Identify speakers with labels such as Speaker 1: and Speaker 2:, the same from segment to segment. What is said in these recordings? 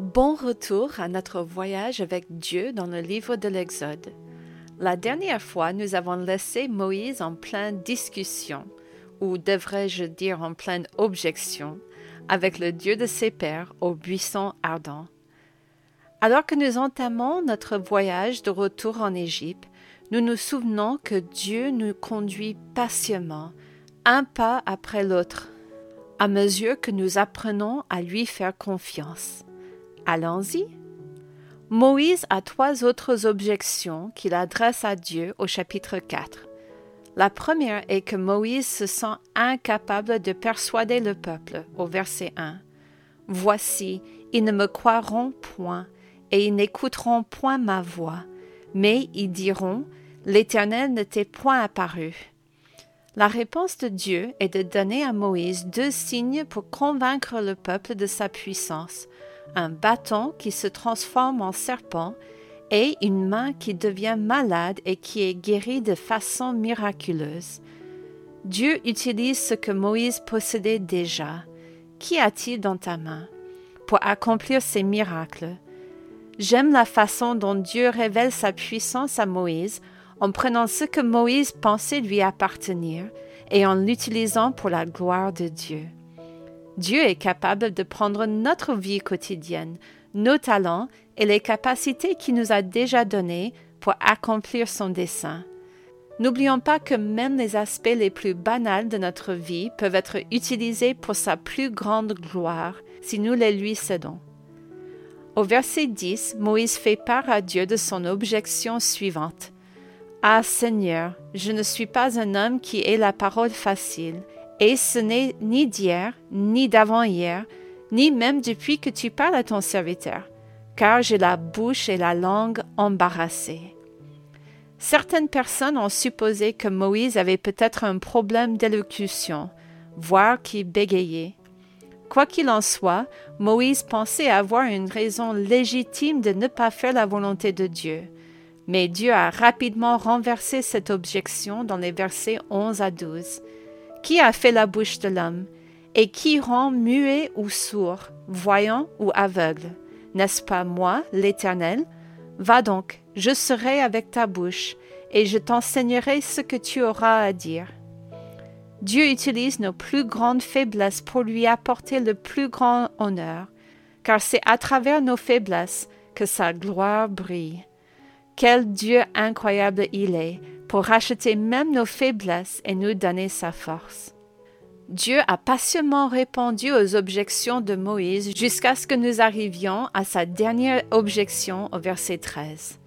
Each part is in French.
Speaker 1: Bon retour à notre voyage avec Dieu dans le livre de l'Exode. La dernière fois, nous avons laissé Moïse en pleine discussion, ou devrais-je dire en pleine objection, avec le Dieu de ses pères au buisson ardent. Alors que nous entamons notre voyage de retour en Égypte, nous nous souvenons que Dieu nous conduit patiemment, un pas après l'autre, à mesure que nous apprenons à lui faire confiance. Allons-y. Moïse a trois autres objections qu'il adresse à Dieu au chapitre 4. La première est que Moïse se sent incapable de persuader le peuple au verset 1. Voici, ils ne me croiront point, et ils n'écouteront point ma voix, mais ils diront, L'Éternel ne t'est point apparu. La réponse de Dieu est de donner à Moïse deux signes pour convaincre le peuple de sa puissance, un bâton qui se transforme en serpent et une main qui devient malade et qui est guérie de façon miraculeuse. Dieu utilise ce que Moïse possédait déjà. Qu'y a-t-il dans ta main pour accomplir ces miracles? J'aime la façon dont Dieu révèle sa puissance à Moïse en prenant ce que Moïse pensait lui appartenir et en l'utilisant pour la gloire de Dieu. Dieu est capable de prendre notre vie quotidienne, nos talents et les capacités qu'il nous a déjà données pour accomplir son dessein. N'oublions pas que même les aspects les plus banals de notre vie peuvent être utilisés pour sa plus grande gloire si nous les lui cédons. Au verset 10, Moïse fait part à Dieu de son objection suivante. Ah Seigneur, je ne suis pas un homme qui ait la parole facile, et ce n'est ni d'hier, ni d'avant-hier, ni même depuis que tu parles à ton serviteur, car j'ai la bouche et la langue embarrassées. Certaines personnes ont supposé que Moïse avait peut-être un problème d'élocution, voire qu'il bégayait. Quoi qu'il en soit, Moïse pensait avoir une raison légitime de ne pas faire la volonté de Dieu. Mais Dieu a rapidement renversé cette objection dans les versets 11 à 12. Qui a fait la bouche de l'homme Et qui rend muet ou sourd, voyant ou aveugle N'est-ce pas moi, l'Éternel? Va donc, je serai avec ta bouche, et je t'enseignerai ce que tu auras à dire. Dieu utilise nos plus grandes faiblesses pour lui apporter le plus grand honneur, car c'est à travers nos faiblesses que sa gloire brille. Quel Dieu incroyable il est, pour racheter même nos faiblesses et nous donner sa force. Dieu a patiemment répondu aux objections de Moïse jusqu'à ce que nous arrivions à sa dernière objection au verset 13.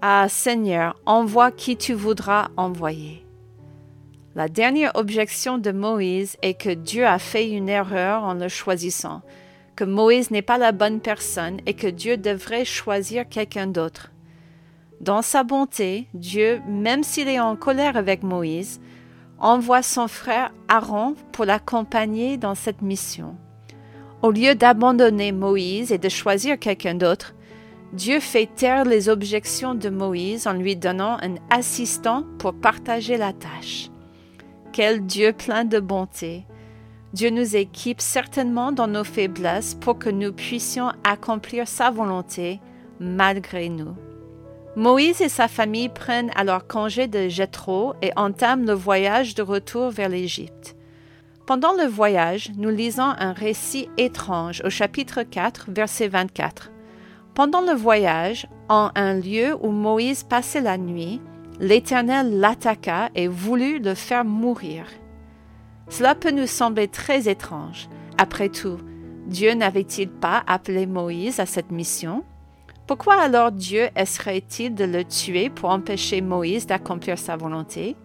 Speaker 1: Ah Seigneur, envoie qui tu voudras envoyer. La dernière objection de Moïse est que Dieu a fait une erreur en le choisissant, que Moïse n'est pas la bonne personne et que Dieu devrait choisir quelqu'un d'autre. Dans sa bonté, Dieu, même s'il est en colère avec Moïse, envoie son frère Aaron pour l'accompagner dans cette mission. Au lieu d'abandonner Moïse et de choisir quelqu'un d'autre, Dieu fait taire les objections de Moïse en lui donnant un assistant pour partager la tâche. Quel Dieu plein de bonté. Dieu nous équipe certainement dans nos faiblesses pour que nous puissions accomplir sa volonté malgré nous. Moïse et sa famille prennent alors congé de Jéthro et entament le voyage de retour vers l'Égypte. Pendant le voyage, nous lisons un récit étrange au chapitre 4, verset 24. Pendant le voyage, en un lieu où Moïse passait la nuit, l'Éternel l'attaqua et voulut le faire mourir. Cela peut nous sembler très étrange. Après tout, Dieu n'avait-il pas appelé Moïse à cette mission? Pourquoi alors Dieu essaierait-il de le tuer pour empêcher Moïse d'accomplir sa volonté?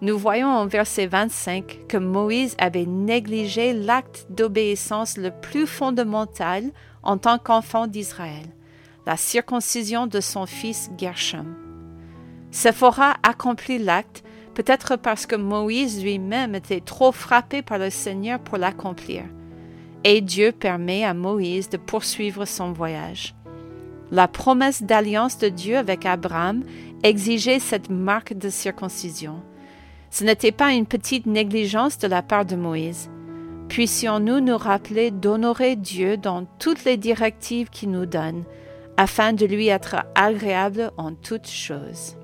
Speaker 1: Nous voyons en verset 25 que Moïse avait négligé l'acte d'obéissance le plus fondamental en tant qu'enfant d'Israël, la circoncision de son fils Gershom. Sephora accomplit l'acte peut-être parce que Moïse lui-même était trop frappé par le Seigneur pour l'accomplir. Et Dieu permet à Moïse de poursuivre son voyage. La promesse d'alliance de Dieu avec Abraham exigeait cette marque de circoncision. Ce n'était pas une petite négligence de la part de Moïse. puissions-nous nous rappeler d'honorer Dieu dans toutes les directives qu'il nous donne, afin de lui être agréable en toutes choses.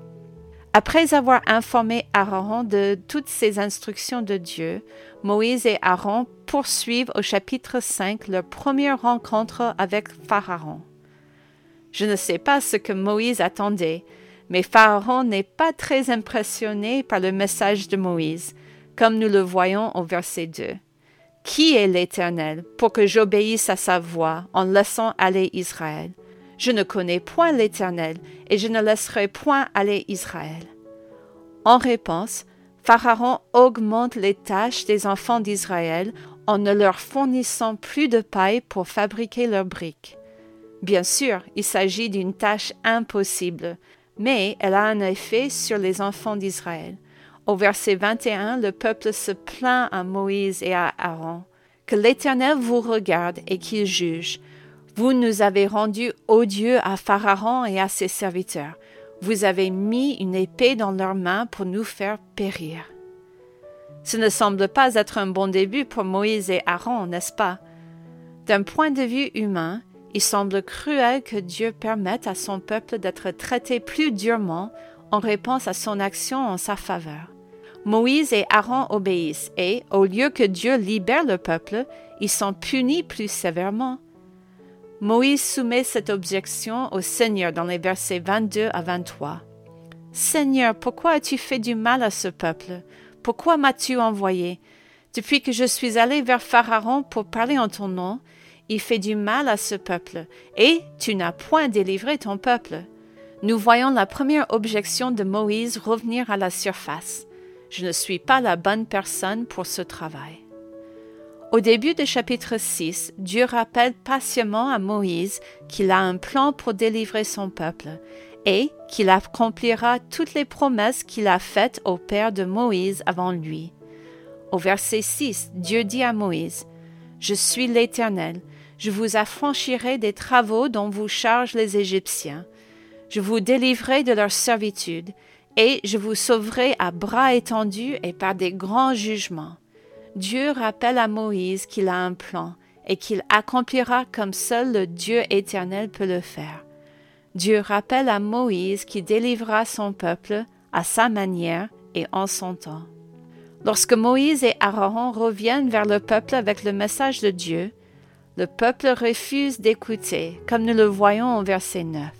Speaker 1: Après avoir informé Aaron de toutes ces instructions de Dieu, Moïse et Aaron poursuivent au chapitre 5 leur première rencontre avec Pharaon. Je ne sais pas ce que Moïse attendait, mais Pharaon n'est pas très impressionné par le message de Moïse, comme nous le voyons au verset 2. Qui est l'Éternel pour que j'obéisse à sa voix en laissant aller Israël? Je ne connais point l'Éternel, et je ne laisserai point aller Israël. En réponse, Pharaon augmente les tâches des enfants d'Israël en ne leur fournissant plus de paille pour fabriquer leurs briques. Bien sûr, il s'agit d'une tâche impossible, mais elle a un effet sur les enfants d'Israël. Au verset 21, le peuple se plaint à Moïse et à Aaron. Que l'Éternel vous regarde et qu'il juge. Vous nous avez rendus odieux à Pharaon et à ses serviteurs. Vous avez mis une épée dans leurs mains pour nous faire périr. Ce ne semble pas être un bon début pour Moïse et Aaron, n'est-ce pas? D'un point de vue humain, il semble cruel que Dieu permette à son peuple d'être traité plus durement en réponse à son action en sa faveur. Moïse et Aaron obéissent et, au lieu que Dieu libère le peuple, ils sont punis plus sévèrement. Moïse soumet cette objection au Seigneur dans les versets 22 à 23. Seigneur, pourquoi as-tu fait du mal à ce peuple? Pourquoi m'as-tu envoyé? Depuis que je suis allé vers Pharaon pour parler en ton nom, il fait du mal à ce peuple, et tu n'as point délivré ton peuple. Nous voyons la première objection de Moïse revenir à la surface. Je ne suis pas la bonne personne pour ce travail. Au début du chapitre 6, Dieu rappelle patiemment à Moïse qu'il a un plan pour délivrer son peuple et qu'il accomplira toutes les promesses qu'il a faites au père de Moïse avant lui. Au verset 6, Dieu dit à Moïse, Je suis l'Éternel, je vous affranchirai des travaux dont vous chargent les Égyptiens, je vous délivrerai de leur servitude, et je vous sauverai à bras étendus et par des grands jugements. Dieu rappelle à Moïse qu'il a un plan et qu'il accomplira comme seul le Dieu éternel peut le faire. Dieu rappelle à Moïse qu'il délivrera son peuple à sa manière et en son temps. Lorsque Moïse et Aaron reviennent vers le peuple avec le message de Dieu, le peuple refuse d'écouter, comme nous le voyons au verset 9.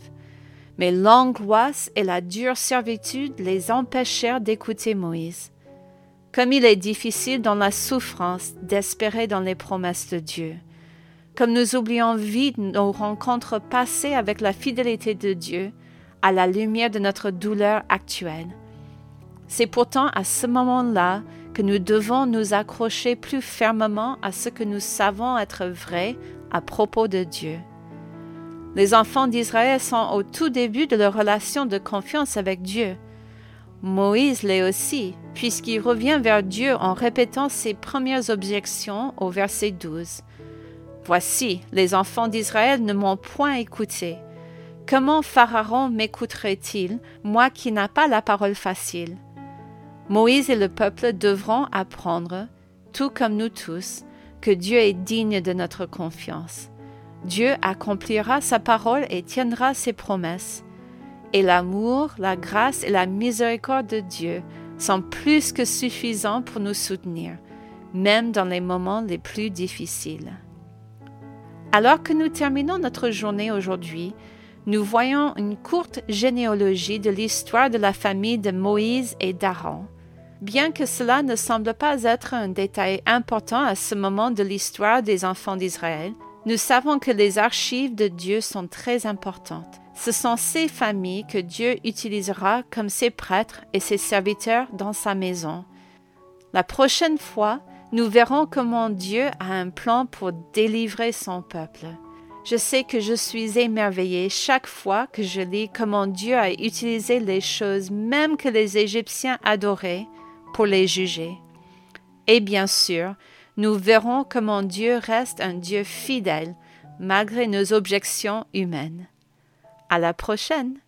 Speaker 1: Mais l'angoisse et la dure servitude les empêchèrent d'écouter Moïse. Comme il est difficile dans la souffrance d'espérer dans les promesses de Dieu. Comme nous oublions vite nos rencontres passées avec la fidélité de Dieu à la lumière de notre douleur actuelle. C'est pourtant à ce moment-là nous devons nous accrocher plus fermement à ce que nous savons être vrai à propos de Dieu. Les enfants d'Israël sont au tout début de leur relation de confiance avec Dieu. Moïse l'est aussi, puisqu'il revient vers Dieu en répétant ses premières objections au verset 12. Voici, les enfants d'Israël ne m'ont point écouté. Comment Pharaon m'écouterait-il, moi qui n'ai pas la parole facile? Moïse et le peuple devront apprendre, tout comme nous tous, que Dieu est digne de notre confiance. Dieu accomplira sa parole et tiendra ses promesses et l'amour, la grâce et la miséricorde de Dieu sont plus que suffisants pour nous soutenir, même dans les moments les plus difficiles. Alors que nous terminons notre journée aujourd'hui, nous voyons une courte généalogie de l'histoire de la famille de Moïse et d'Aaron. Bien que cela ne semble pas être un détail important à ce moment de l'histoire des enfants d'Israël, nous savons que les archives de Dieu sont très importantes ce sont ces familles que Dieu utilisera comme ses prêtres et ses serviteurs dans sa maison. La prochaine fois, nous verrons comment Dieu a un plan pour délivrer son peuple. Je sais que je suis émerveillée chaque fois que je lis comment Dieu a utilisé les choses même que les Égyptiens adoraient pour les juger. Et bien sûr, nous verrons comment Dieu reste un Dieu fidèle malgré nos objections humaines. À la prochaine!